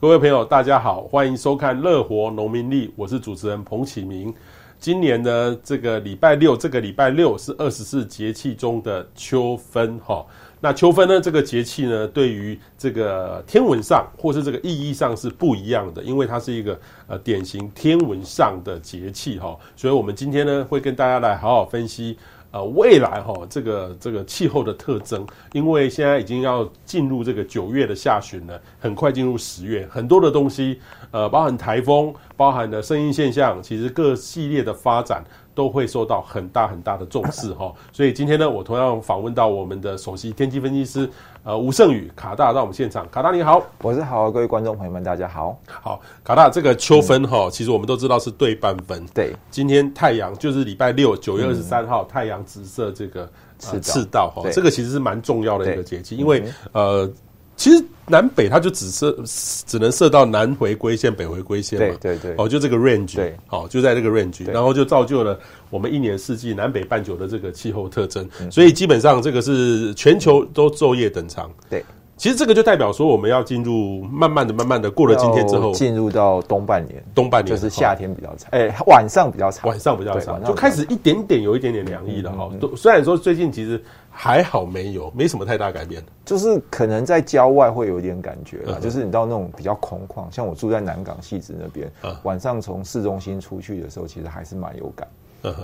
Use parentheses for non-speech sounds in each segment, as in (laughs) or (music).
各位朋友，大家好，欢迎收看《乐活农民历》，我是主持人彭启明。今年呢这个礼拜六，这个礼拜六是二十四节气中的秋分，哈。那秋分呢，这个节气呢，对于这个天文上或是这个意义上是不一样的，因为它是一个呃典型天文上的节气，哈。所以我们今天呢，会跟大家来好好分析。呃，未来哈，这个这个气候的特征，因为现在已经要进入这个九月的下旬了，很快进入十月，很多的东西，呃，包含台风，包含的声音现象，其实各系列的发展。都会受到很大很大的重视哈，所以今天呢，我同样访问到我们的首席天气分析师呃吴胜宇卡大到我们现场，卡大你好，我是好，各位观众朋友们大家好，好卡大这个秋分哈，其实我们都知道是对半分，对，今天太阳就是礼拜六九月二十三号太阳直射这个赤道。哈，这个其实是蛮重要的一个节气，因为呃。其实南北它就只设，只能设到南回归线、北回归线嘛。对对对。哦，就这个 range。对。好，就在这个 range，然后就造就了我们一年四季南北半球的这个气候特征。所以基本上这个是全球都昼夜等长。对。其实这个就代表说我们要进入慢慢的、慢慢的过了今天之后，进入到冬半年。冬半年就是夏天比较长，哎，晚上比较长，晚上比较长，就开始一点点有一点点凉意了哈。都虽然说最近其实。还好没有，没什么太大改变。就是可能在郊外会有一点感觉啦，就是你到那种比较空旷，像我住在南港戏子那边，晚上从市中心出去的时候，其实还是蛮有感。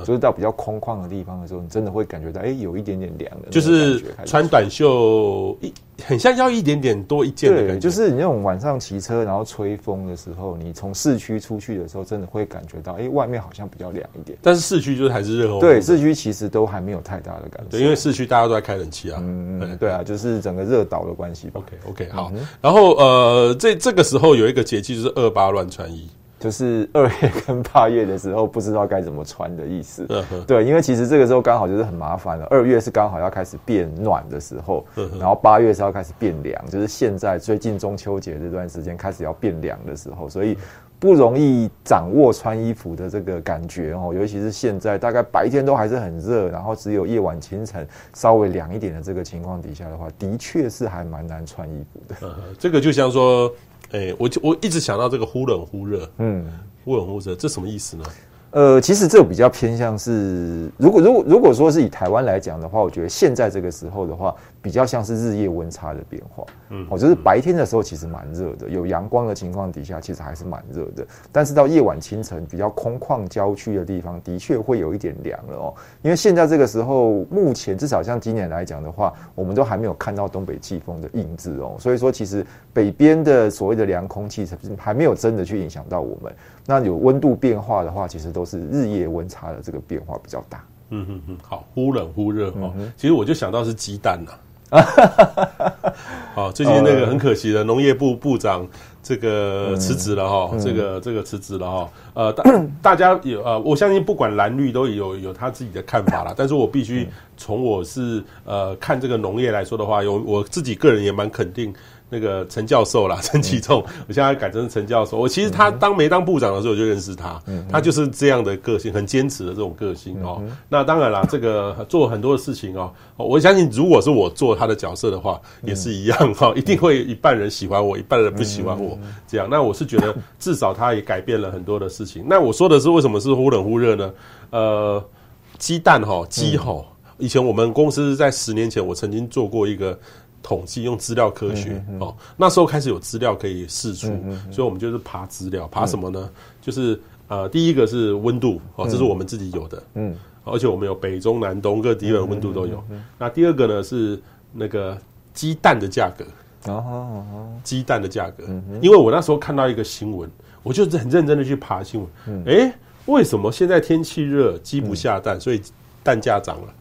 就是到比较空旷的地方的时候，你真的会感觉到，哎，有一点点凉的。就是穿短袖一，很像要一点点多一件的感觉。就是你那种晚上骑车然后吹风的时候，你从市区出去的时候，真的会感觉到，哎，外面好像比较凉一点。但是市区就是还是热哦。对，市区其实都还没有太大的感觉。对，因为市区大家都在开冷气啊。嗯嗯，对啊，就是整个热岛的关系吧。OK OK，好。然后呃，这这个时候有一个节气就是二八乱穿衣。就是二月跟八月的时候，不知道该怎么穿的意思。对，因为其实这个时候刚好就是很麻烦了。二月是刚好要开始变暖的时候，然后八月是要开始变凉，就是现在最近中秋节这段时间开始要变凉的时候，所以不容易掌握穿衣服的这个感觉哦。尤其是现在大概白天都还是很热，然后只有夜晚清晨稍微凉一点的这个情况底下的话，的确是还蛮难穿衣服的。这个就像说。哎、欸，我就我一直想到这个忽冷忽热，嗯，忽冷忽热，这什么意思呢？呃，其实这个比较偏向是，如果如果如果说是以台湾来讲的话，我觉得现在这个时候的话。比较像是日夜温差的变化，嗯，哦，就是白天的时候其实蛮热的，有阳光的情况底下，其实还是蛮热的。但是到夜晚清晨比较空旷郊区的地方，的确会有一点凉了哦。因为现在这个时候，目前至少像今年来讲的话，我们都还没有看到东北季风的印子哦。所以说，其实北边的所谓的凉空气还没有真的去影响到我们。那有温度变化的话，其实都是日夜温差的这个变化比较大。嗯哼哼，好，忽冷忽热哦。其实我就想到是鸡蛋呐。(laughs) 好，最近那个很可惜的农业部部长这个辞职了哈，这个这个辞职了哈。呃，大 (coughs) 大家有呃，我相信不管蓝绿都有有他自己的看法啦。(coughs) 但是我必须从我是呃看这个农业来说的话，有我自己个人也蛮肯定。那个陈教授啦，陈启仲，我现在改成陈教授。我其实他当没当部长的时候我就认识他，他就是这样的个性，很坚持的这种个性哦。那当然啦，这个做很多的事情哦，我相信如果是我做他的角色的话，也是一样哈，一定会一半人喜欢我，一半人不喜欢我这样。那我是觉得至少他也改变了很多的事情。那我说的是为什么是忽冷忽热呢？呃，鸡蛋哈，鸡哈，以前我们公司在十年前，我曾经做过一个。统计用资料科学、嗯、哦，那时候开始有资料可以试出，嗯、所以我们就是爬资料，爬什么呢？嗯、就是呃，第一个是温度哦，这是我们自己有的，嗯，而且我们有北中南东各地的温度都有。那第二个呢是那个鸡蛋的价格，哦，鸡蛋的价格，因为我那时候看到一个新闻，我就很认真的去爬新闻，嗯，哎、欸，为什么现在天气热，鸡不下蛋，嗯、所以蛋价涨了？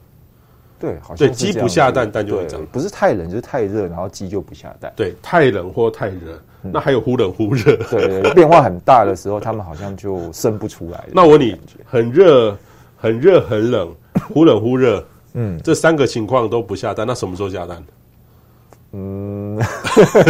对，好像对鸡不下蛋，蛋就会长。不是太冷就是太热，然后鸡就不下蛋。对，太冷或太热，那还有忽冷忽热。对，变化很大的时候，它们好像就生不出来。那我问你，很热、很热、很冷、忽冷忽热，嗯，这三个情况都不下蛋，那什么时候下蛋？嗯，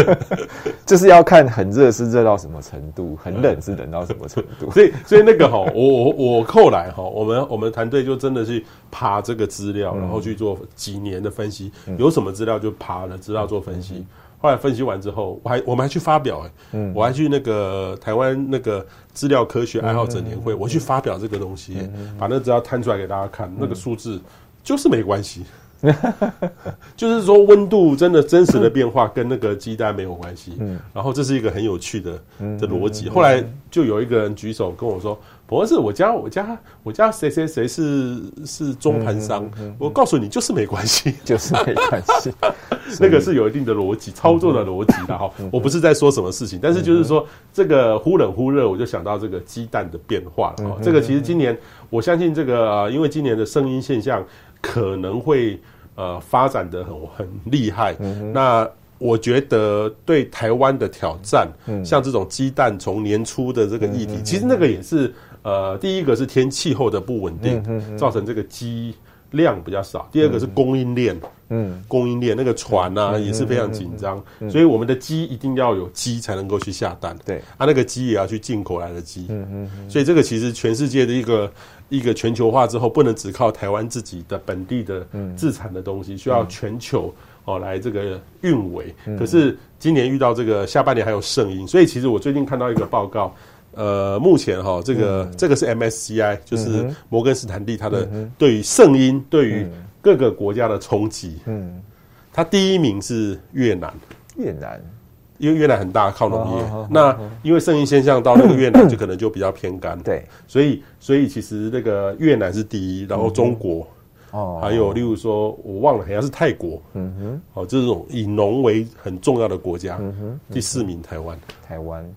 (laughs) 就是要看很热是热到什么程度，很冷是冷到什么程度。所以，所以那个哈，我我我后来哈，我们我们团队就真的去爬这个资料，然后去做几年的分析，有什么资料就爬了资料做分析。后后来分析完之后，我还我们还去发表哎、欸，嗯，我还去那个台湾那个资料科学爱好者年会，嗯、我去发表这个东西、把那资料摊出来给大家看，嗯、那个数字就是没关系。(laughs) 就是说，温度真的真实的变化跟那个鸡蛋没有关系。嗯，然后这是一个很有趣的的逻辑。后来就有一个人举手跟我说：“博士，我家我家我家谁谁谁是是中盘商。”我告诉你，就是没关系，就是没关系。(laughs) 那个是有一定的逻辑操作的逻辑的哈。我不是在说什么事情，但是就是说这个忽冷忽热，我就想到这个鸡蛋的变化了。这个其实今年我相信这个，因为今年的声音现象可能会。呃，发展的很很厉害。嗯、那我觉得对台湾的挑战，嗯、像这种鸡蛋从年初的这个议题，嗯、其实那个也是呃，第一个是天气候的不稳定，嗯、造成这个鸡量比较少。第二个是供应链，嗯，供应链那个船啊也是非常紧张，所以我们的鸡一定要有鸡才能够去下蛋。对，啊，那个鸡也要去进口来的鸡。嗯嗯所以这个其实全世界的一个。一个全球化之后，不能只靠台湾自己的本地的自产的东西，需要全球哦来这个运维。可是今年遇到这个下半年还有圣音，所以其实我最近看到一个报告，呃，目前哈这个这个是 MSCI，就是摩根斯坦利它的对于圣音对于各个国家的冲击，嗯，他第一名是越南，越南。因为越南很大，靠农业。那因为圣音现象到那个越南 (coughs) 就可能就比较偏干。对，所以所以其实那个越南是第一，然后中国，哦，还有例如说我忘了，好像是泰国。嗯哼，哦，这种以农为很重要的国家。嗯哼，第四名台湾。台湾。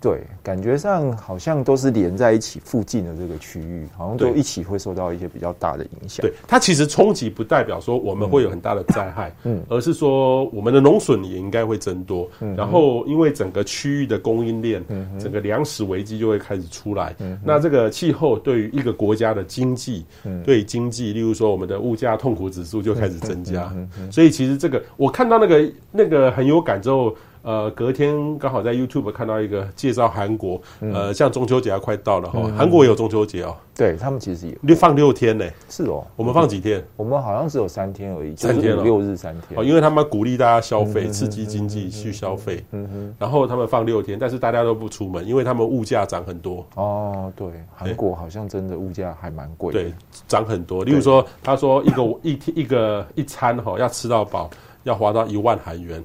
对，感觉上好像都是连在一起附近的这个区域，好像都一起会受到一些比较大的影响。对，它其实冲击不代表说我们会有很大的灾害，嗯，而是说我们的农损也应该会增多。嗯，然后因为整个区域的供应链，嗯，整个粮食危机就会开始出来。嗯，那这个气候对于一个国家的经济，嗯，对经济，例如说我们的物价痛苦指数就开始增加。嗯，所以其实这个我看到那个那个很有感之后。呃，隔天刚好在 YouTube 看到一个介绍韩国，呃，像中秋节要快到了哈，韩国也有中秋节哦。对他们其实有，你放六天呢？是哦，我们放几天？我们好像只有三天而已，三天了六日三天。哦，因为他们鼓励大家消费，刺激经济去消费。嗯哼。然后他们放六天，但是大家都不出门，因为他们物价涨很多。哦，对，韩国好像真的物价还蛮贵。对，涨很多。例如说，他说一个一天一个一餐哈，要吃到饱，要花到一万韩元。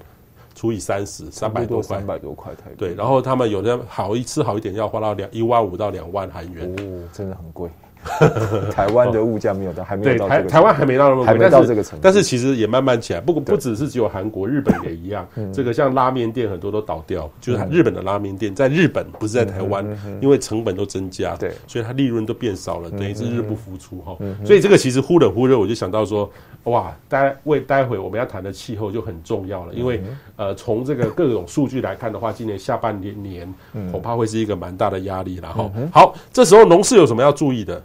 除以三十，三百多块，三百多块台币。对，然后他们有的好一吃好一点，要花到两一万五到两万韩元。哦，真的很贵。(laughs) 台湾的物价没有到，还没有到台台湾还没到那么贵，还没到这个程度。但是其实也慢慢起来，不过不只是只有韩国，日本也一样。这个像拉面店很多都倒掉，就是日本的拉面店在日本不是在台湾，因为成本都增加，对，所以它利润都变少了，等于是日不敷出哈。所以这个其实忽冷忽热，我就想到说，哇，待为待会我们要谈的气候就很重要了，因为呃，从这个各种数据来看的话，今年下半年年恐怕会是一个蛮大的压力了哈。好，这时候农事有什么要注意的？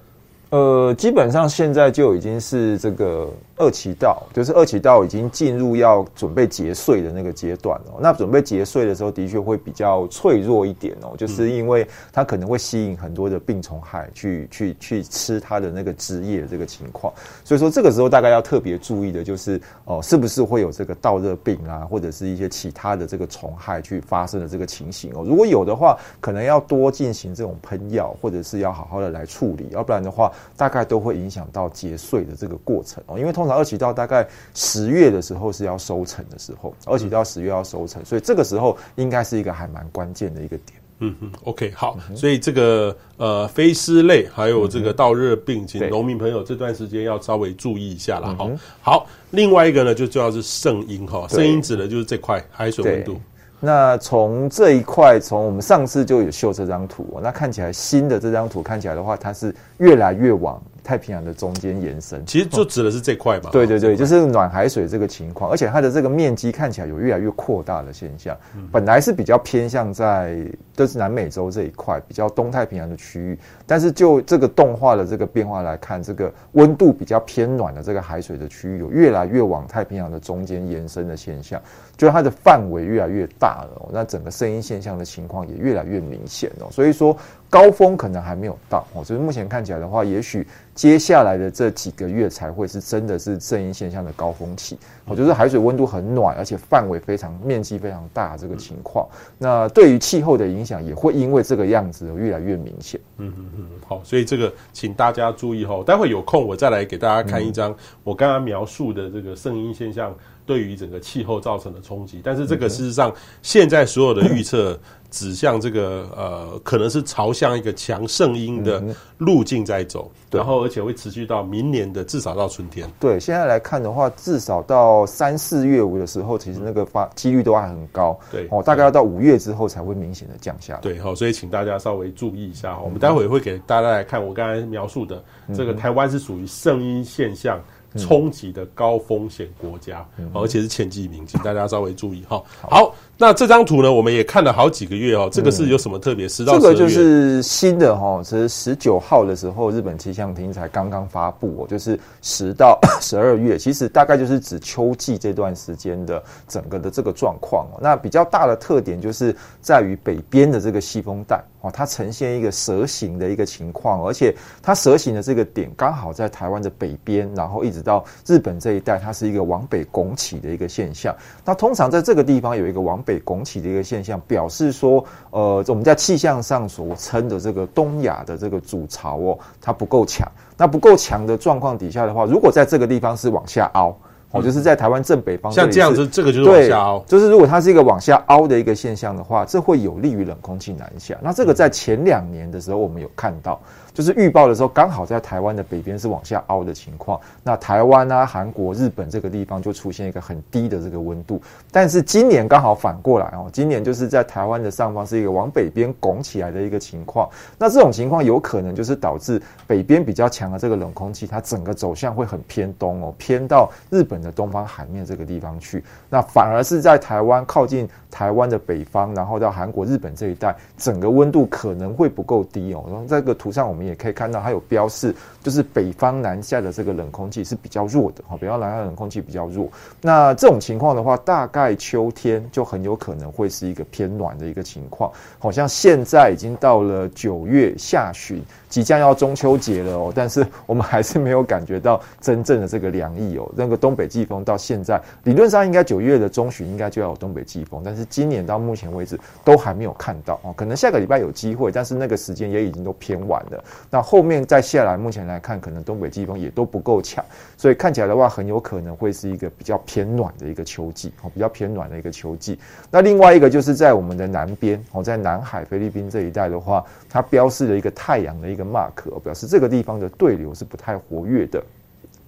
呃，基本上现在就已经是这个二期稻，就是二期稻已经进入要准备结穗的那个阶段哦。那准备结穗的时候，的确会比较脆弱一点哦，就是因为它可能会吸引很多的病虫害去去去吃它的那个枝叶这个情况。所以说这个时候大概要特别注意的就是哦，是不是会有这个稻热病啊，或者是一些其他的这个虫害去发生的这个情形哦。如果有的话，可能要多进行这种喷药，或者是要好好的来处理，要不然的话。大概都会影响到结穗的这个过程哦，因为通常二期稻大概十月的时候是要收成的时候，二期稻十月要收成，所以这个时候应该是一个还蛮关键的一个点。嗯嗯，OK，好，所以这个呃飞丝类还有这个稻热病，请农民朋友这段时间要稍微注意一下了哈。好，另外一个呢就主要是圣阴哈，圣阴指的就是这块海水温度。那从这一块，从我们上次就有秀这张图，那看起来新的这张图看起来的话，它是越来越往太平洋的中间延伸。其实就指的是这块吧。(laughs) 对对对，就是暖海水这个情况，而且它的这个面积看起来有越来越扩大的现象。本来是比较偏向在就是南美洲这一块，比较东太平洋的区域，但是就这个动画的这个变化来看，这个温度比较偏暖的这个海水的区域，有越来越往太平洋的中间延伸的现象。就它的范围越来越大了，那整个声音现象的情况也越来越明显哦。所以说高峰可能还没有到哦，所以目前看起来的话，也许接下来的这几个月才会是真的是圣婴现象的高峰期。我觉得海水温度很暖，而且范围非常、面积非常大这个情况，那对于气候的影响也会因为这个样子越来越明显。嗯嗯嗯，好，所以这个请大家注意哈，待会有空我再来给大家看一张我刚刚描述的这个圣婴现象对于整个气候造成的冲击，但是这个事实上现在所有的预测。指向这个呃，可能是朝向一个强盛音的路径在走，嗯，然后而且会持续到明年的至少到春天。对，现在来看的话，至少到三四月五的时候，其实那个发几率都还很高。对哦，大概要到五月之后才会明显的降下来。对，好，所以请大家稍微注意一下。我们待会会给大家来看我刚才描述的这个台湾是属于盛音现象冲击的高风险国家，而且是前几名，请大家稍微注意哈。好。那这张图呢，我们也看了好几个月哦。这个是有什么特别？十到这个就是新的哈，其实十九号的时候，日本气象厅才刚刚发布哦，就是十到 (coughs) 十二月，其实大概就是指秋季这段时间的整个的这个状况哦。那比较大的特点就是在于北边的这个西风带哦，它呈现一个蛇形的一个情况，而且它蛇形的这个点刚好在台湾的北边，然后一直到日本这一带，它是一个往北拱起的一个现象。那通常在这个地方有一个往北。拱起的一个现象，表示说，呃，我们在气象上所称的这个东亚的这个主潮哦，它不够强。那不够强的状况底下的话，如果在这个地方是往下凹，哦，就是在台湾正北方，像这样子，这个就是往下凹。就是如果它是一个往下凹的一个现象的话，这会有利于冷空气南下。那这个在前两年的时候，我们有看到。就是预报的时候，刚好在台湾的北边是往下凹的情况。那台湾啊、韩国、日本这个地方就出现一个很低的这个温度。但是今年刚好反过来哦，今年就是在台湾的上方是一个往北边拱起来的一个情况。那这种情况有可能就是导致北边比较强的这个冷空气，它整个走向会很偏东哦，偏到日本的东方海面这个地方去。那反而是在台湾靠近台湾的北方，然后到韩国、日本这一带，整个温度可能会不够低哦。然后这个图上我们。我们也可以看到，它有标示，就是北方南下的这个冷空气是比较弱的哈，北方南下的冷空气比较弱。那这种情况的话，大概秋天就很有可能会是一个偏暖的一个情况。好像现在已经到了九月下旬。即将要中秋节了哦，但是我们还是没有感觉到真正的这个凉意哦。那个东北季风到现在理论上应该九月的中旬应该就要有东北季风，但是今年到目前为止都还没有看到哦。可能下个礼拜有机会，但是那个时间也已经都偏晚了。那后面再下来，目前来看，可能东北季风也都不够强，所以看起来的话，很有可能会是一个比较偏暖的一个秋季哦，比较偏暖的一个秋季。那另外一个就是在我们的南边哦，在南海菲律宾这一带的话，它标示了一个太阳的一个。mark 表示这个地方的对流是不太活跃的。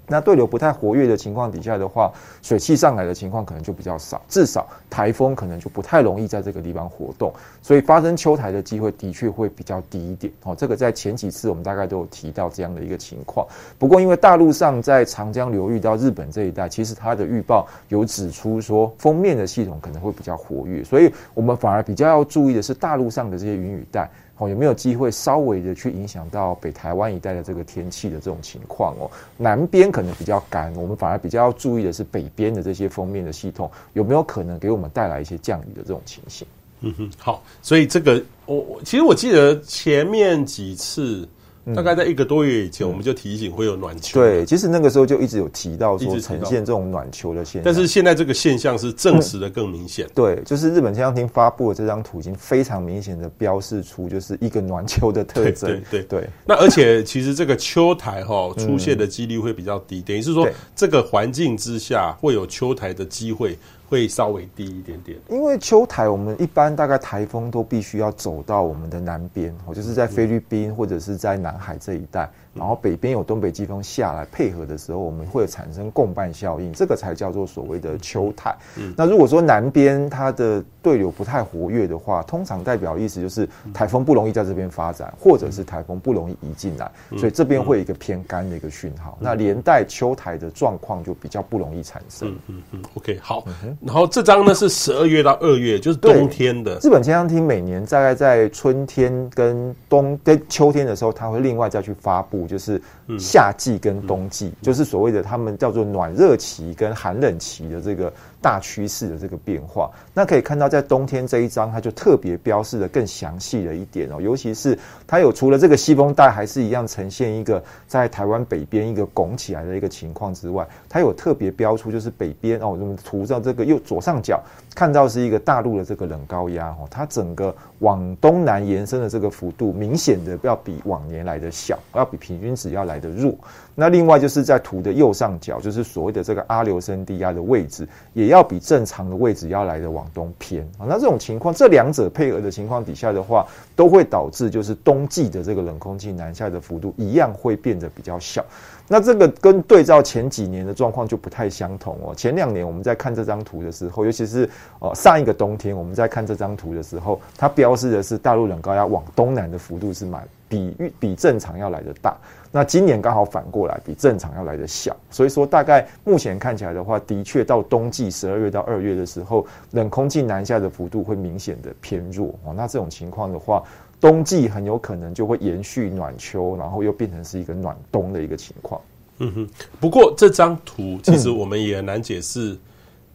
那对流不太活跃的情况底下的话，水汽上来的情况可能就比较少，至少台风可能就不太容易在这个地方活动，所以发生秋台的机会的确会比较低一点。哦，这个在前几次我们大概都有提到这样的一个情况。不过因为大陆上在长江流域到日本这一带，其实它的预报有指出说锋面的系统可能会比较活跃，所以我们反而比较要注意的是大陆上的这些云雨带。有没有机会稍微的去影响到北台湾一带的这个天气的这种情况哦？南边可能比较干，我们反而比较要注意的是北边的这些封面的系统有没有可能给我们带来一些降雨的这种情形。嗯哼，好，所以这个我我其实我记得前面几次。大概在一个多月以前，我们就提醒会有暖秋。对，其实那个时候就一直有提到说呈现这种暖秋的现象。但是现在这个现象是证实的更明显。对，就是日本气象厅发布的这张图，已经非常明显的标示出就是一个暖秋的特征。对对对。那而且其实这个秋台哈出现的几率会比较低，等于是说这个环境之下会有秋台的机会。会稍微低一点点，因为秋台我们一般大概台风都必须要走到我们的南边，我，就是在菲律宾或者是在南海这一带。然后北边有东北季风下来配合的时候，我们会产生共伴效应，这个才叫做所谓的秋台。嗯，那如果说南边它的对流不太活跃的话，通常代表意思就是台风不容易在这边发展，或者是台风不容易移进来，所以这边会有一个偏干的一个讯号。那连带秋台的状况就比较不容易产生。嗯嗯嗯，OK，好。然后这张呢是十二月到二月，就是冬天的。日本气象厅每年大概在春天跟冬跟秋天的时候，它会另外再去发布。就是夏季跟冬季，就是所谓的他们叫做暖热期跟寒冷期的这个大趋势的这个变化。那可以看到，在冬天这一张，它就特别标示的更详细了一点哦，尤其是它有除了这个西风带还是一样呈现一个在台湾北边一个拱起来的一个情况之外，它有特别标出就是北边哦，我们图上这个右左上角看到是一个大陆的这个冷高压哦，它整个往东南延伸的这个幅度明显的要比往年来的小，要比平均值要来的弱。那另外就是在图的右上角，就是所谓的这个阿留申低压的位置，也要比正常的位置要来的往东偏啊。那这种情况，这两者配合的情况底下的话，都会导致就是冬季的这个冷空气南下的幅度一样会变得比较小。那这个跟对照前几年的状况就不太相同哦。前两年我们在看这张图的时候，尤其是呃上一个冬天我们在看这张图的时候，它标示的是大陆冷高压往东南的幅度是蛮比比正常要来的大。那今年刚好反过来，比正常要来的小。所以说，大概目前看起来的话，的确到冬季十二月到二月的时候，冷空气南下的幅度会明显的偏弱哦。那这种情况的话，冬季很有可能就会延续暖秋，然后又变成是一个暖冬的一个情况。嗯哼。不过这张图其实我们也很难解释。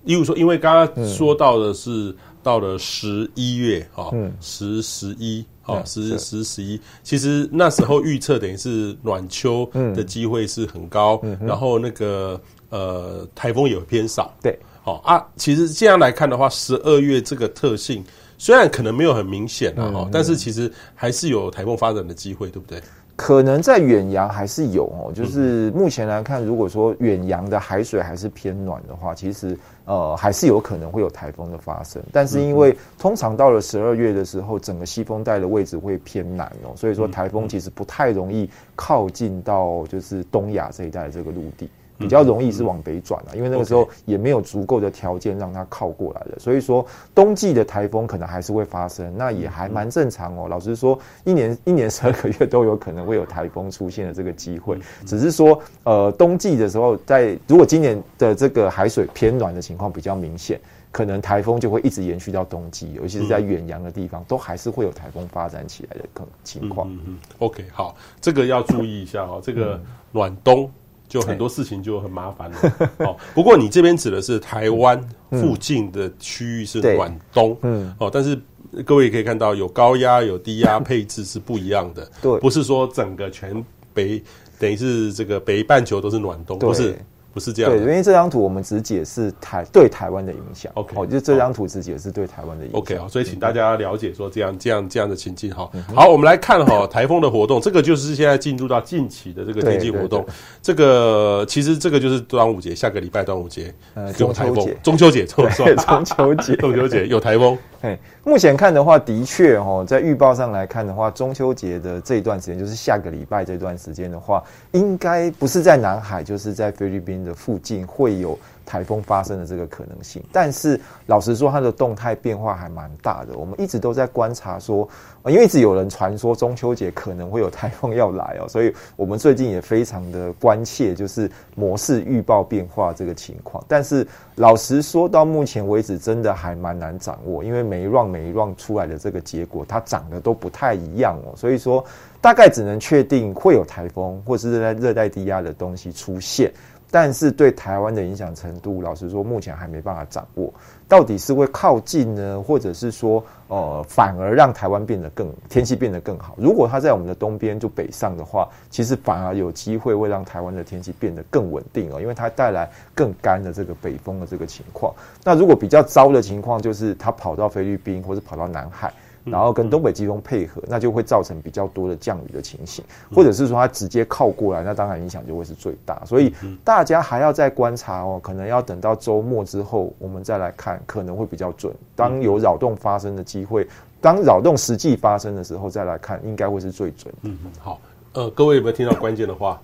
例如说，因为刚刚说到的是到了十一月哈，十十一哈，十十十一，其实那时候预测等于是暖秋的机会是很高，然后那个呃台风也会偏少。对，好啊，其实这样来看的话，十二月这个特性。虽然可能没有很明显了，哈，但是其实还是有台风发展的机会，对不对？可能在远洋还是有哦，就是目前来看，如果说远洋的海水还是偏暖的话，其实呃还是有可能会有台风的发生。但是因为通常到了十二月的时候，整个西风带的位置会偏南哦，所以说台风其实不太容易靠近到就是东亚这一带的这个陆地。比较容易是往北转了，因为那个时候也没有足够的条件让它靠过来的，所以说冬季的台风可能还是会发生，那也还蛮正常哦。老实说，一年一年十二个月都有可能会有台风出现的这个机会，只是说呃冬季的时候，在如果今年的这个海水偏暖的情况比较明显，可能台风就会一直延续到冬季，尤其是在远洋的地方，都还是会有台风发展起来的可能情况。嗯嗯，OK，好，这个要注意一下哦，这个暖冬。就很多事情就很麻烦了。(laughs) 哦，不过你这边指的是台湾附近的区域是暖冬，嗯，哦，但是各位可以看到有高压有低压配置是不一样的，对，不是说整个全北等于是这个北半球都是暖冬，不是。不是这样，对，因为这张图我们只解释台对台湾的影响。OK，哦，就这张图只解释对台湾的影响。OK，好，所以请大家了解说这样这样这样的情境哈。好，我们来看哈 (laughs) 台风的活动，这个就是现在进入到近期的这个天气活动。这个其实这个就是端午节，下个礼拜端午节有台风，中秋节，中秋节，(laughs) 中秋节，(laughs) 中秋节有台风。嘿，目前看的话，的确哦，在预报上来看的话，中秋节的这一段时间，就是下个礼拜这段时间的话，应该不是在南海，就是在菲律宾的附近会有。台风发生的这个可能性，但是老实说，它的动态变化还蛮大的。我们一直都在观察说，因为一直有人传说中秋节可能会有台风要来哦，(laughs) 所以我们最近也非常的关切，就是模式预报变化这个情况。但是老实说，到目前为止，真的还蛮难掌握，因为每一轮每一轮出来的这个结果，它长得都不太一样哦。所以说，大概只能确定会有台风或是热带热带低压的东西出现。但是对台湾的影响程度，老实说，目前还没办法掌握，到底是会靠近呢，或者是说，呃，反而让台湾变得更天气变得更好？如果它在我们的东边就北上的话，其实反而有机会会让台湾的天气变得更稳定哦，因为它带来更干的这个北风的这个情况。那如果比较糟的情况，就是它跑到菲律宾或者跑到南海。然后跟东北季风配合，那就会造成比较多的降雨的情形，或者是说它直接靠过来，那当然影响就会是最大。所以大家还要再观察哦，可能要等到周末之后，我们再来看，可能会比较准。当有扰动发生的机会，当扰动实际发生的时候再来看，应该会是最准。嗯嗯，好，呃，各位有没有听到关键的话？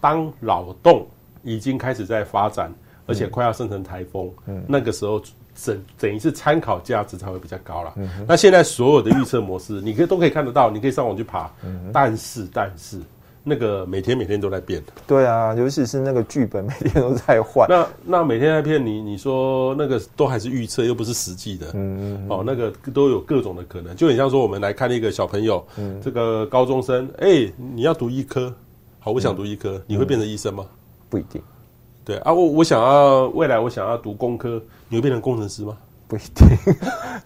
当扰动已经开始在发展，而且快要生成台风，嗯，那个时候。等等于是参考价值才会比较高了。嗯、那现在所有的预测模式，你可以都可以看得到，你可以上网去爬。嗯、但是但是那个每天每天都在变。对啊，尤其是那个剧本 (laughs) 每天都在换。那那每天在骗，你你说那个都还是预测，又不是实际的。嗯嗯。哦，那个都有各种的可能，就很像说我们来看一个小朋友，嗯、这个高中生，哎、欸，你要读医科，好，我想读医科，嗯、你会变成医生吗？不一定。对啊，我我想要未来我想要读工科，你会变成工程师吗？不一定，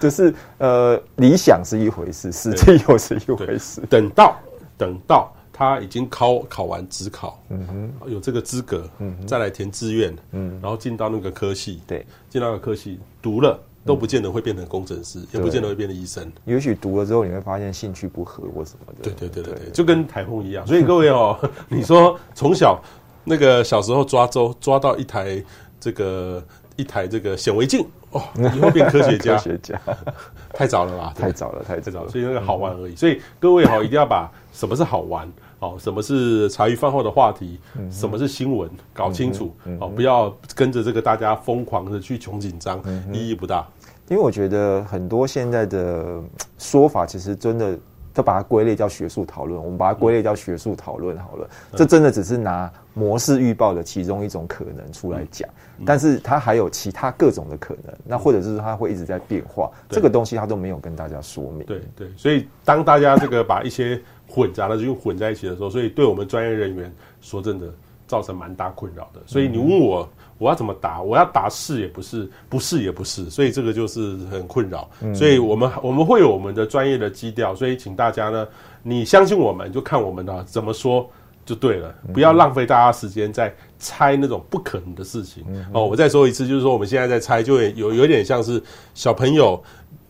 就是呃，理想是一回事，实际又是一回事。等到等到他已经考考完职考，嗯哼，有这个资格，嗯，再来填志愿，嗯，然后进到那个科系，对，进到那个科系读了。都不见得会变成工程师，嗯、也不见得会变成医生。也许读了之后，你会发现兴趣不合或什么的。对对对对对，就跟台风一样。所以 (laughs) 各位哦，(laughs) 你说从小那个小时候抓周抓到一台这个一台这个显微镜哦，以后变科学家，(laughs) 科学家 (laughs) 太早了吧？太早了，太早了。所以那个好玩而已。所以各位好，一定要把什么是好玩。哦，什么是茶余饭后的话题？嗯、什么是新闻？搞清楚、嗯、哦，不要跟着这个大家疯狂的去穷紧张，嗯、意义不大。因为我觉得很多现在的说法，其实真的都把它归类叫学术讨论。我们把它归类叫学术讨论好了，嗯、这真的只是拿模式预报的其中一种可能出来讲，嗯、但是它还有其他各种的可能。那或者是它会一直在变化，嗯、这个东西它都没有跟大家说明。对对，所以当大家这个把一些混杂的就混在一起的时候，所以对我们专业人员说真的造成蛮大困扰的。所以你问我我要怎么答，我要答是也不是，不是也不是，所以这个就是很困扰。所以我们我们会有我们的专业的基调，所以请大家呢，你相信我们就看我们的怎么说就对了，不要浪费大家时间在猜那种不可能的事情。哦，我再说一次，就是说我们现在在猜，就有有点像是小朋友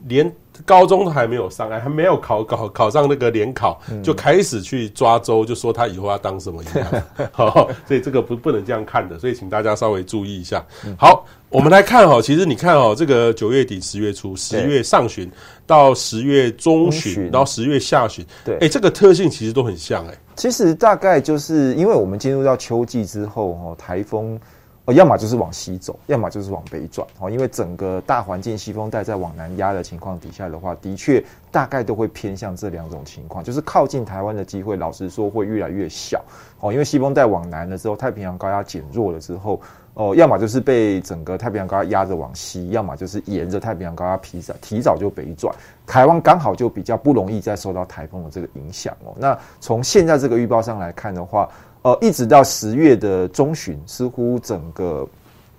连。高中都还没有上，还没有考考考上那个联考，就开始去抓周，就说他以后要当什么一样。好，(laughs) 所以这个不不能这样看的，所以请大家稍微注意一下。好，我们来看哈，其实你看哦，这个九月底十月初，十月上旬到十月中旬，到十月下旬，对，哎，这个特性其实都很像哎。其实大概就是因为我们进入到秋季之后，哦，台风。哦，要么就是往西走，要么就是往北转。哦，因为整个大环境西风带在往南压的情况底下的话，的确大概都会偏向这两种情况，就是靠近台湾的机会，老实说会越来越小。哦，因为西风带往南了之后，太平洋高压减弱了之后，哦，要么就是被整个太平洋高压压着往西，要么就是沿着太平洋高压提早提早就北转，台湾刚好就比较不容易再受到台风的这个影响哦。那从现在这个预报上来看的话，呃，一直到十月的中旬，似乎整个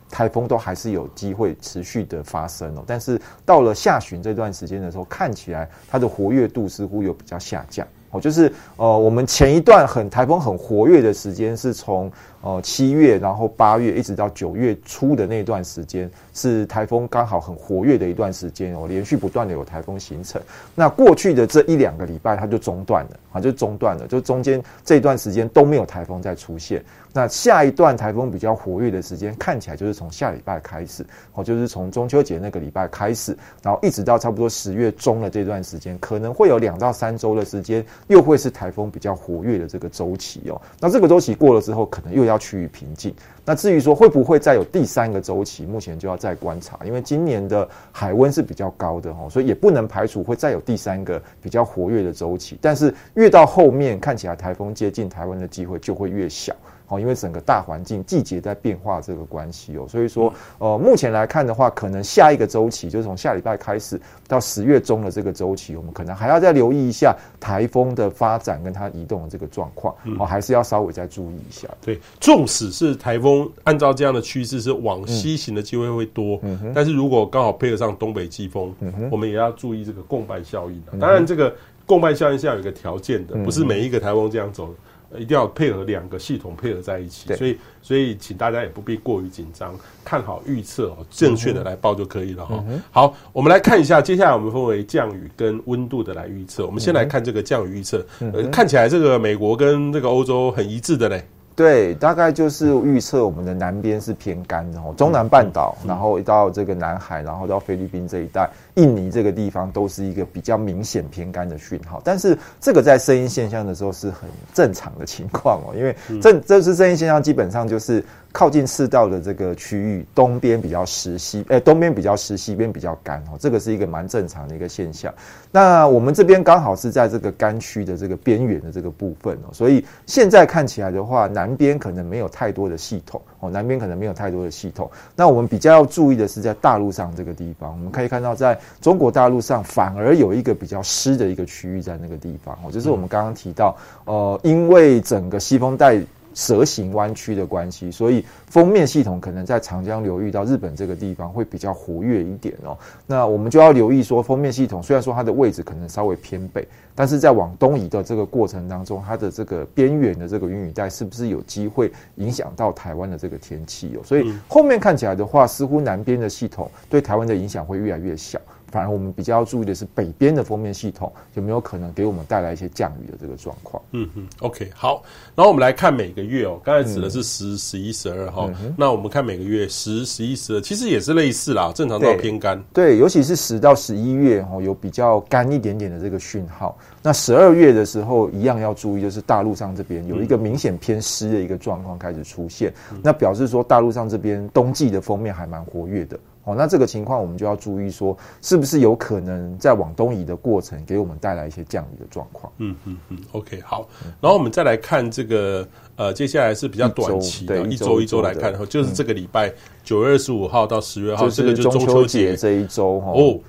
台风都还是有机会持续的发生哦。但是到了下旬这段时间的时候，看起来它的活跃度似乎有比较下降哦。就是呃，我们前一段很台风很活跃的时间是从。哦，七月，然后八月一直到九月初的那段时间，是台风刚好很活跃的一段时间哦，连续不断的有台风形成。那过去的这一两个礼拜，它就中断了啊，就中断了，就中间这段时间都没有台风再出现。那下一段台风比较活跃的时间，看起来就是从下礼拜开始，哦，就是从中秋节那个礼拜开始，然后一直到差不多十月中的这段时间，可能会有两到三周的时间，又会是台风比较活跃的这个周期哦。那这个周期过了之后，可能又要。要趋于平静。那至于说会不会再有第三个周期，目前就要再观察，因为今年的海温是比较高的哦，所以也不能排除会再有第三个比较活跃的周期。但是越到后面，看起来台风接近台湾的机会就会越小。哦，因为整个大环境季节在变化这个关系哦，所以说呃，目前来看的话，可能下一个周期就是从下礼拜开始到十月中的这个周期，我们可能还要再留意一下台风的发展跟它移动的这个状况哦，还是要稍微再注意一下。对，纵使是台风，按照这样的趋势是往西行的机会会多，嗯哼，但是如果刚好配合上东北季风，嗯哼，我们也要注意这个共伴效应。当然，这个共伴效应是要有一个条件的，不是每一个台风这样走。一定要配合两个系统配合在一起，所以所以请大家也不必过于紧张，看好预测哦，正确的来报就可以了哈。嗯、好，我们来看一下，接下来我们分为降雨跟温度的来预测。我们先来看这个降雨预测，嗯呃，看起来这个美国跟这个欧洲很一致的嘞。对，大概就是预测我们的南边是偏干的哦，中南半岛，然后到这个南海，然后到菲律宾这一带、印尼这个地方，都是一个比较明显偏干的讯号。但是这个在声音现象的时候是很正常的情况哦，因为这这是声音现象，基本上就是。靠近赤道的这个区域，东边比较湿，西诶东边比较湿，西边比较干哦，这个是一个蛮正常的一个现象。那我们这边刚好是在这个干区的这个边缘的这个部分哦，所以现在看起来的话，南边可能没有太多的系统哦，南边可能没有太多的系统。那我们比较要注意的是在大陆上这个地方，我们可以看到在中国大陆上反而有一个比较湿的一个区域在那个地方哦，就是我们刚刚提到，呃，因为整个西风带。蛇形弯曲的关系，所以锋面系统可能在长江流域到日本这个地方会比较活跃一点哦。那我们就要留意说，锋面系统虽然说它的位置可能稍微偏北，但是在往东移的这个过程当中，它的这个边缘的这个云雨带是不是有机会影响到台湾的这个天气哦？所以后面看起来的话，似乎南边的系统对台湾的影响会越来越小。反而我们比较要注意的是北边的封面系统有没有可能给我们带来一些降雨的这个状况。嗯嗯，OK，好。然后我们来看每个月哦，刚才指的是十、十一、十二号。那我们看每个月十、十一、十二，其实也是类似啦，正常到偏干。对，尤其是十到十一月哦，有比较干一点点的这个讯号。那十二月的时候，一样要注意，就是大陆上这边有一个明显偏湿的一个状况开始出现，那表示说大陆上这边冬季的封面还蛮活跃的。哦，那这个情况我们就要注意说，是不是有可能在往东移的过程给我们带来一些降雨的状况？嗯嗯嗯，OK，好。然后我们再来看这个，呃，接下来是比较短期的，一周一周来看，就是这个礼拜九月二十五号到十月号，这个就是中秋节这一周哦，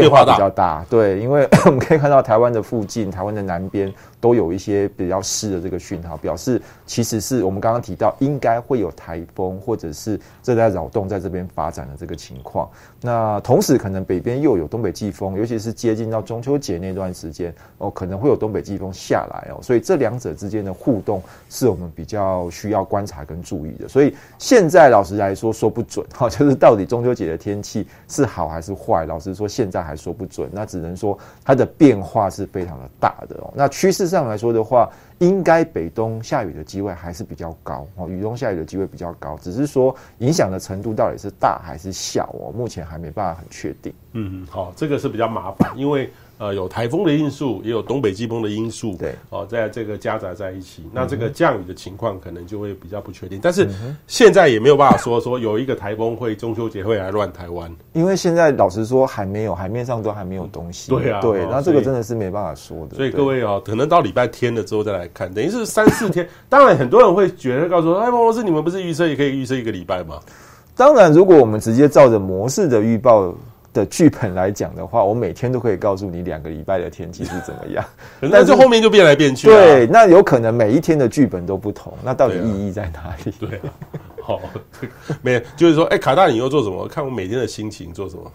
变化比较大。对，因为 (laughs) 我们可以看到台湾的附近，台湾的南边。都有一些比较湿的这个讯号，表示其实是我们刚刚提到应该会有台风或者是热带扰动在这边发展的这个情况。那同时可能北边又有东北季风，尤其是接近到中秋节那段时间哦，可能会有东北季风下来哦，所以这两者之间的互动是我们比较需要观察跟注意的。所以现在老实来说说不准哈，就是到底中秋节的天气是好还是坏，老实说现在还说不准。那只能说它的变化是非常的大的哦。那趋势。上来说的话，应该北东下雨的机会还是比较高哦，雨东下雨的机会比较高，只是说影响的程度到底是大还是小哦，目前还没办法很确定。嗯，好，这个是比较麻烦，因为。呃，有台风的因素，也有东北季风的因素，对，哦，在这个夹杂在一起，那这个降雨的情况可能就会比较不确定。但是现在也没有办法说说有一个台风会中秋节会来乱台湾，因为现在老实说还没有，海面上都还没有东西。对啊，对，那这个真的是没办法说的。所以各位哦，可能到礼拜天了之后再来看，等于是三四天。当然，很多人会觉得告诉说，哎，王老师，你们不是预测也可以预测一个礼拜吗？当然，如果我们直接照着模式的预报。的剧本来讲的话，我每天都可以告诉你两个礼拜的天气是怎么样，(laughs) 但是后面就变来变去。对，那有可能每一天的剧本都不同，那到底意义在哪里？对啊，好，(laughs) 没有，就是说，哎、欸，卡大你又做什么？看我每天的心情做什么。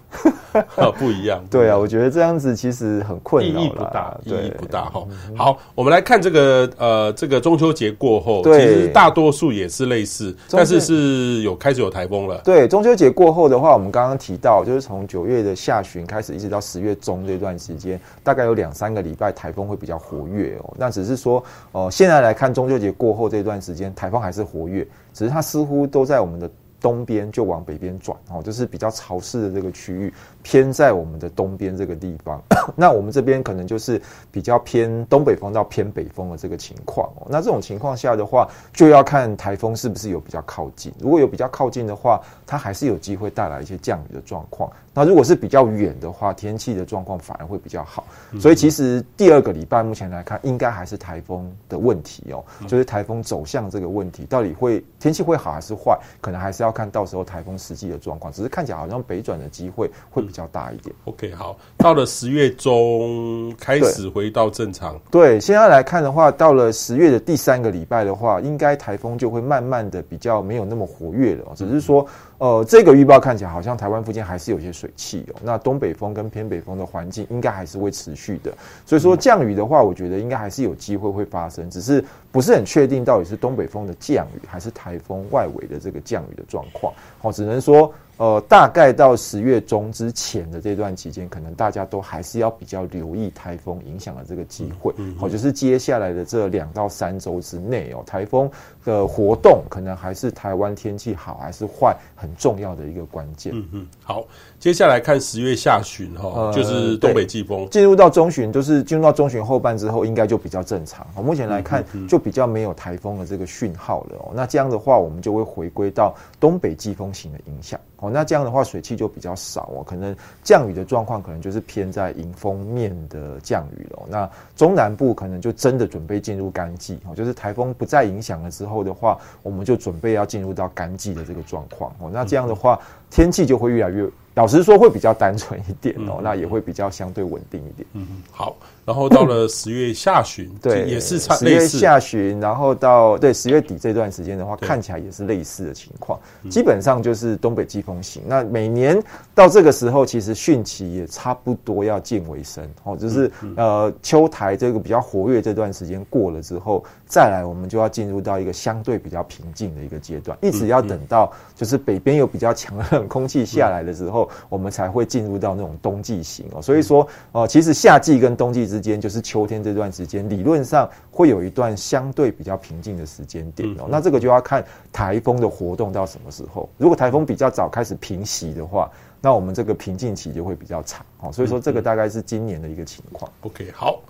(laughs) 不一样，对啊，我觉得这样子其实很困扰，意义不大，意义不大哈。好，我们来看这个呃，这个中秋节过后，其实大多数也是类似，但是是有开始有台风了。对，中秋节过后的话，我们刚刚提到，就是从九月的下旬开始，一直到十月中这段时间，大概有两三个礼拜台风会比较活跃哦。那只是说，呃，现在来看中秋节过后这段时间，台风还是活跃，只是它似乎都在我们的。东边就往北边转哦，就是比较潮湿的这个区域偏在我们的东边这个地方。(coughs) 那我们这边可能就是比较偏东北风到偏北风的这个情况哦。那这种情况下的话，就要看台风是不是有比较靠近。如果有比较靠近的话，它还是有机会带来一些降雨的状况。那如果是比较远的话，天气的状况反而会比较好。所以其实第二个礼拜目前来看，应该还是台风的问题哦，就是台风走向这个问题，到底会天气会好还是坏，可能还是要看到时候台风实际的状况。只是看起来好像北转的机会会比较大一点。OK，好，到了十月中开始回到正常。对，对，现在来看的话，到了十月的第三个礼拜的话，应该台风就会慢慢的比较没有那么活跃了。只是说。呃，这个预报看起来好像台湾附近还是有些水汽哦。那东北风跟偏北风的环境应该还是会持续的，所以说降雨的话，我觉得应该还是有机会会发生，只是不是很确定到底是东北风的降雨还是台风外围的这个降雨的状况。哦，只能说。呃，大概到十月中之前的这段期间，可能大家都还是要比较留意台风影响的这个机会。好，就是接下来的这两到三周之内哦，台风的活动可能还是台湾天气好还是坏很重要的一个关键。嗯嗯，好，接下来看十月下旬哈，就是东北季风进入到中旬，就是进入到中旬后半之后，应该就比较正常。好，目前来看就比较没有台风的这个讯号了哦。那这样的话，我们就会回归到东北季风型的影响。哦，那这样的话水汽就比较少哦，可能降雨的状况可能就是偏在迎风面的降雨了。那中南部可能就真的准备进入干季哦，就是台风不再影响了之后的话，我们就准备要进入到干季的这个状况哦。那这样的话，天气就会越来越。老实说会比较单纯一点哦，嗯、那也会比较相对稳定一点。嗯，好。然后到了 (coughs) 十月下旬，对，也是差十月下旬，然后到对十月底这段时间的话，看起来也是类似的情况，基本上就是东北季风型。那每年到这个时候，其实汛期也差不多要见尾声哦，就是呃秋台这个比较活跃这段时间过了之后，再来我们就要进入到一个相对比较平静的一个阶段，一直要等到就是北边有比较强的冷空气下来的时候，我们才会进入到那种冬季型。哦。所以说哦，其实夏季跟冬季之间就是秋天这段时间，理论上会有一段相对比较平静的时间点哦。那这个就要看台风的活动到什么时候。如果台风比较早开始平息的话，那我们这个平静期就会比较长哦。所以说这个大概是今年的一个情况。OK，好。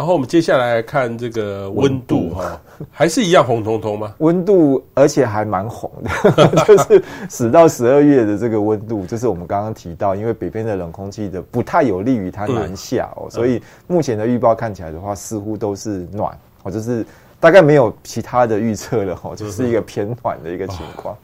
然后我们接下来看这个温度哈，还是一样红彤彤吗？(laughs) 温度，而且还蛮红的，(laughs) 就是十到十二月的这个温度，就是我们刚刚提到，因为北边的冷空气的不太有利于它南下哦，所以目前的预报看起来的话，似乎都是暖哦，就是大概没有其他的预测了哈，就是一个偏暖的一个情况。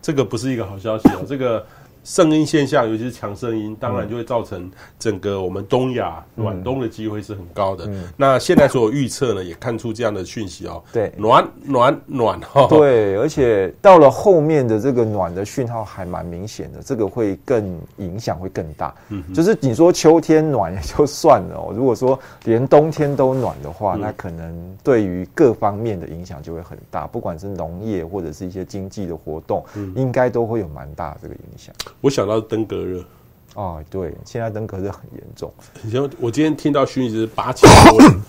这个不是一个好消息哦，这个。圣婴现象，尤其是强圣婴，当然就会造成整个我们东亚暖冬的机会是很高的。那现在所有预测呢，也看出这样的讯息哦。对，暖暖暖哈。对，而且到了后面的这个暖的讯号还蛮明显的，这个会更影响会更大。嗯，就是你说秋天暖也就算了哦，如果说连冬天都暖的话，嗯、那可能对于各方面的影响就会很大，不管是农业或者是一些经济的活动，嗯、应该都会有蛮大的这个影响。我想到登革热，哦，对，现在登革热很严重。你像我今天听到讯息是八千多人，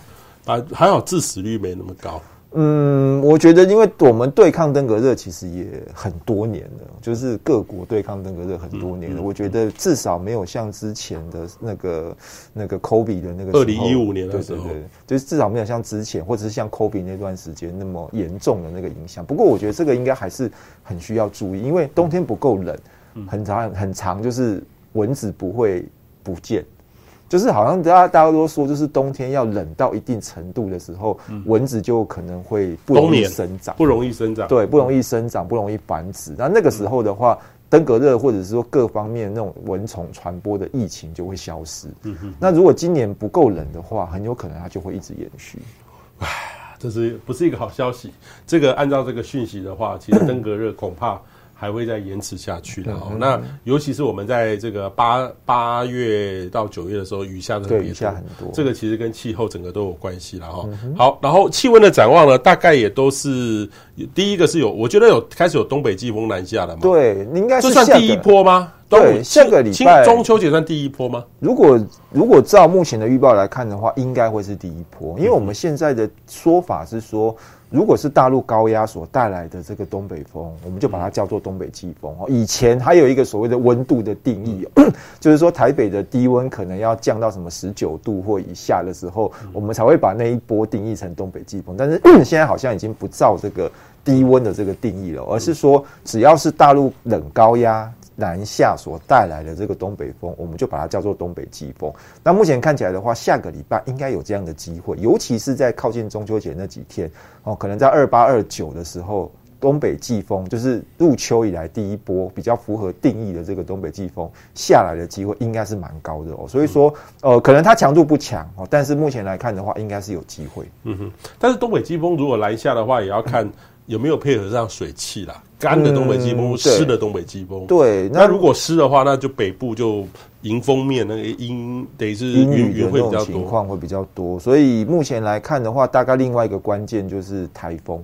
啊，还好致死率没那么高。嗯，我觉得，因为我们对抗登革热其实也很多年了，就是各国对抗登革热很多年了。嗯嗯、我觉得至少没有像之前的那个那个 COVID 的那个二零一五年的时候，对对对，就是至少没有像之前或者是像 COVID 那段时间那么严重的那个影响。不过，我觉得这个应该还是很需要注意，因为冬天不够冷。很长很长，就是蚊子不会不见，就是好像大家大家都说，就是冬天要冷到一定程度的时候，蚊子就可能会不容易生长，不容易生长，对，不容易生长，不容易繁殖。那那个时候的话，登革热或者是说各方面那种蚊虫传播的疫情就会消失。嗯哼。那如果今年不够冷的话，很有可能它就会一直延续。唉，这是不是一个好消息？这个按照这个讯息的话，其实 (clears throat) 登革热恐怕。还会再延迟下去的哦。那尤其是我们在这个八八月到九月的时候，雨下的特别多，雨下很多。这个其实跟气候整个都有关系了哈。好，然后气温的展望呢，大概也都是第一个是有，我觉得有开始有东北季风南下了嘛。对，你应该算第一波吗？对，下个礼拜中秋节算第一波吗？如果如果照目前的预报来看的话，应该会是第一波，因为我们现在的说法是说。如果是大陆高压所带来的这个东北风，我们就把它叫做东北季风哦。以前还有一个所谓的温度的定义，(coughs) 就是说台北的低温可能要降到什么十九度或以下的时候，我们才会把那一波定义成东北季风。但是 (coughs) 现在好像已经不照这个低温的这个定义了，而是说只要是大陆冷高压。南下所带来的这个东北风，我们就把它叫做东北季风。那目前看起来的话，下个礼拜应该有这样的机会，尤其是在靠近中秋节那几天哦，可能在二八二九的时候，东北季风就是入秋以来第一波比较符合定义的这个东北季风下来的机会应该是蛮高的哦。所以说，呃，可能它强度不强哦，但是目前来看的话，应该是有机会。嗯哼，但是东北季风如果南下的话，也要看。有没有配合上水汽啦？干的东北季风，湿、嗯、的东北季风。对，那，那如果湿的话，那就北部就迎风面那个阴得是云云会比较多，情况会比较多。所以目前来看的话，大概另外一个关键就是台风。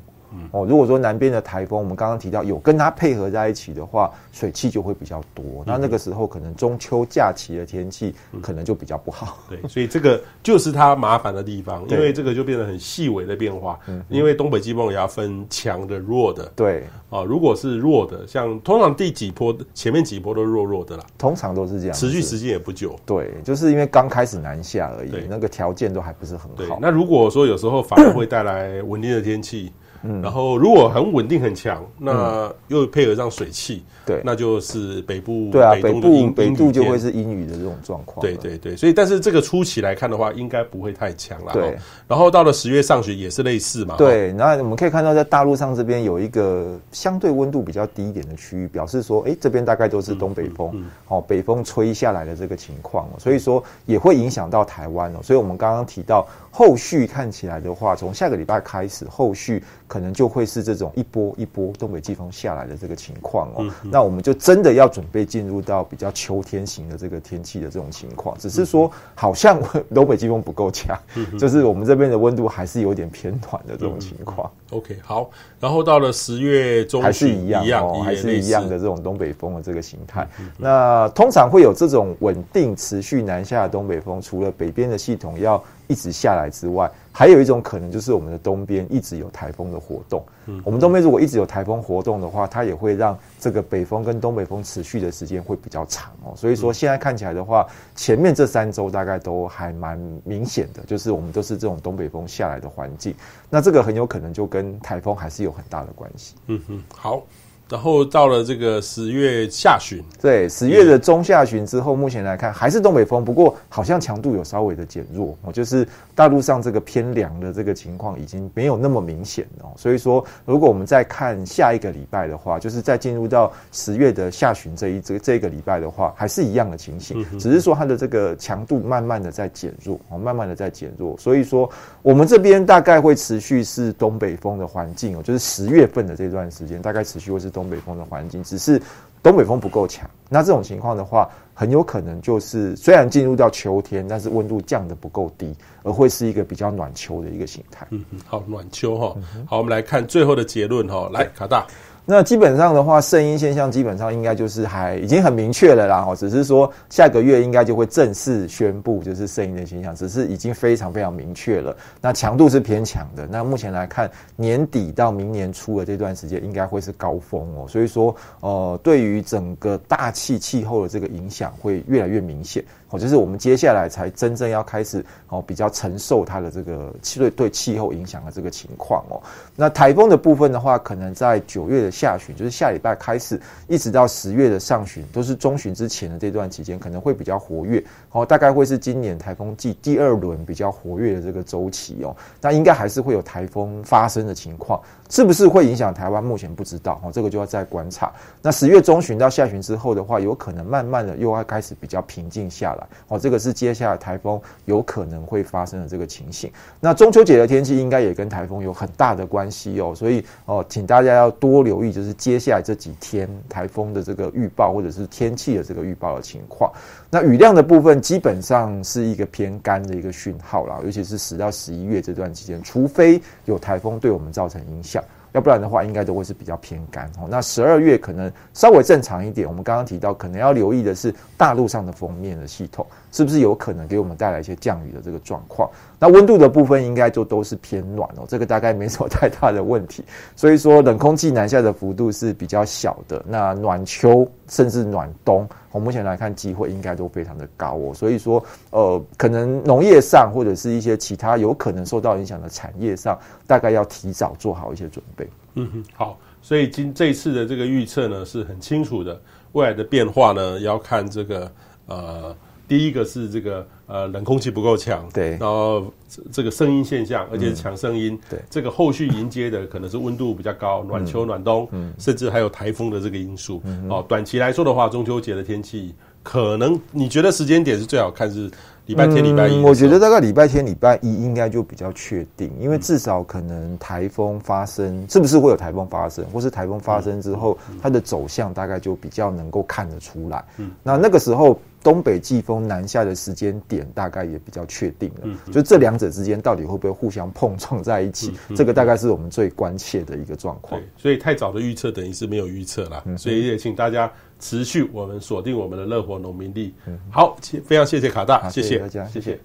哦，如果说南边的台风，我们刚刚提到有跟它配合在一起的话，水汽就会比较多。那那个时候可能中秋假期的天气可能就比较不好。对，所以这个就是它麻烦的地方，因为这个就变得很细微的变化。嗯，因为东北季风也要分强的、弱的。对，啊，如果是弱的，像通常第几波前面几波都弱弱的啦，通常都是这样，持续时间也不久。对，就是因为刚开始南下而已，那个条件都还不是很好。那如果说有时候反而会带来稳定的天气。嗯，然后如果很稳定很强，那又配合上水汽，对，那就是北部对啊，北部北部就会是阴雨的这种状况。对对对，所以但是这个初期来看的话，应该不会太强了。对，然后到了十月上旬也是类似嘛。对，那我们可以看到在大陆上这边有一个相对温度比较低一点的区域，表示说，哎，这边大概都是东北风，哦，北风吹下来的这个情况，所以说也会影响到台湾哦。所以我们刚刚提到。后续看起来的话，从下个礼拜开始，后续可能就会是这种一波一波东北季风下来的这个情况哦。嗯、那我们就真的要准备进入到比较秋天型的这个天气的这种情况。只是说，好像东北季风不够强，嗯、就是我们这边的温度还是有点偏暖的这种情况。嗯、OK，好。然后到了十月中还是一样，还是一样的这种东北风的这个形态。那通常会有这种稳定持续南下的东北风，除了北边的系统要。一直下来之外，还有一种可能就是我们的东边一直有台风的活动。嗯，我们东边如果一直有台风活动的话，它也会让这个北风跟东北风持续的时间会比较长哦。所以说现在看起来的话，前面这三周大概都还蛮明显的，就是我们都是这种东北风下来的环境。那这个很有可能就跟台风还是有很大的关系。嗯哼，好。然后到了这个十月下旬，对，十月的中下旬之后，目前来看还是东北风，不过好像强度有稍微的减弱哦，就是大陆上这个偏凉的这个情况已经没有那么明显了。所以说，如果我们再看下一个礼拜的话，就是再进入到十月的下旬这一这这个礼拜的话，还是一样的情形，只是说它的这个强度慢慢的在减弱哦，慢慢的在减弱。所以说，我们这边大概会持续是东北风的环境哦，就是十月份的这段时间，大概持续会是东。东北风的环境，只是东北风不够强。那这种情况的话，很有可能就是虽然进入到秋天，但是温度降得不够低，而会是一个比较暖秋的一个形态。嗯嗯，好，暖秋哈。好，我们来看最后的结论哈。来，卡大。那基本上的话，圣婴现象基本上应该就是还已经很明确了啦。哦，只是说下个月应该就会正式宣布，就是圣婴的现象，只是已经非常非常明确了。那强度是偏强的。那目前来看，年底到明年初的这段时间应该会是高峰哦。所以说，呃，对于整个大气气候的这个影响会越来越明显。哦，就是我们接下来才真正要开始哦，比较承受它的这个气对对气候影响的这个情况哦。那台风的部分的话，可能在九月的下旬，就是下礼拜开始，一直到十月的上旬，都是中旬之前的这段期间，可能会比较活跃哦。大概会是今年台风季第二轮比较活跃的这个周期哦。那应该还是会有台风发生的情况，是不是会影响台湾？目前不知道哦，这个就要再观察。那十月中旬到下旬之后的话，有可能慢慢的又要开始比较平静下来。哦，这个是接下来台风有可能会发生的这个情形。那中秋节的天气应该也跟台风有很大的关系哦，所以哦，请大家要多留意，就是接下来这几天台风的这个预报或者是天气的这个预报的情况。那雨量的部分基本上是一个偏干的一个讯号啦，尤其是十到十一月这段期间，除非有台风对我们造成影响。要不然的话，应该都会是比较偏干哦。那十二月可能稍微正常一点。我们刚刚提到，可能要留意的是大陆上的封面的系统，是不是有可能给我们带来一些降雨的这个状况？那温度的部分应该就都是偏暖哦，这个大概没什么太大的问题。所以说，冷空气南下的幅度是比较小的。那暖秋甚至暖冬。从目前来看，机会应该都非常的高哦，所以说，呃，可能农业上或者是一些其他有可能受到影响的产业上，大概要提早做好一些准备。嗯哼，好，所以今这次的这个预测呢是很清楚的，未来的变化呢要看这个呃。第一个是这个呃冷空气不够强，对，然后这个声音现象，而且是强声音，对，这个后续迎接的可能是温度比较高，暖秋暖冬，嗯，甚至还有台风的这个因素，嗯，哦，短期来说的话，中秋节的天气可能你觉得时间点是最好看是礼拜天、礼拜一？我觉得大概礼拜天、礼拜一应该就比较确定，因为至少可能台风发生，是不是会有台风发生，或是台风发生之后它的走向大概就比较能够看得出来，嗯，那那个时候。东北季风南下的时间点大概也比较确定了，就这两者之间到底会不会互相碰撞在一起，这个大概是我们最关切的一个状况。所以太早的预测等于是没有预测啦，嗯、所以也请大家持续我们锁定我们的乐活农民历。嗯、好，非常谢谢卡大，谢谢，谢谢大家，谢谢。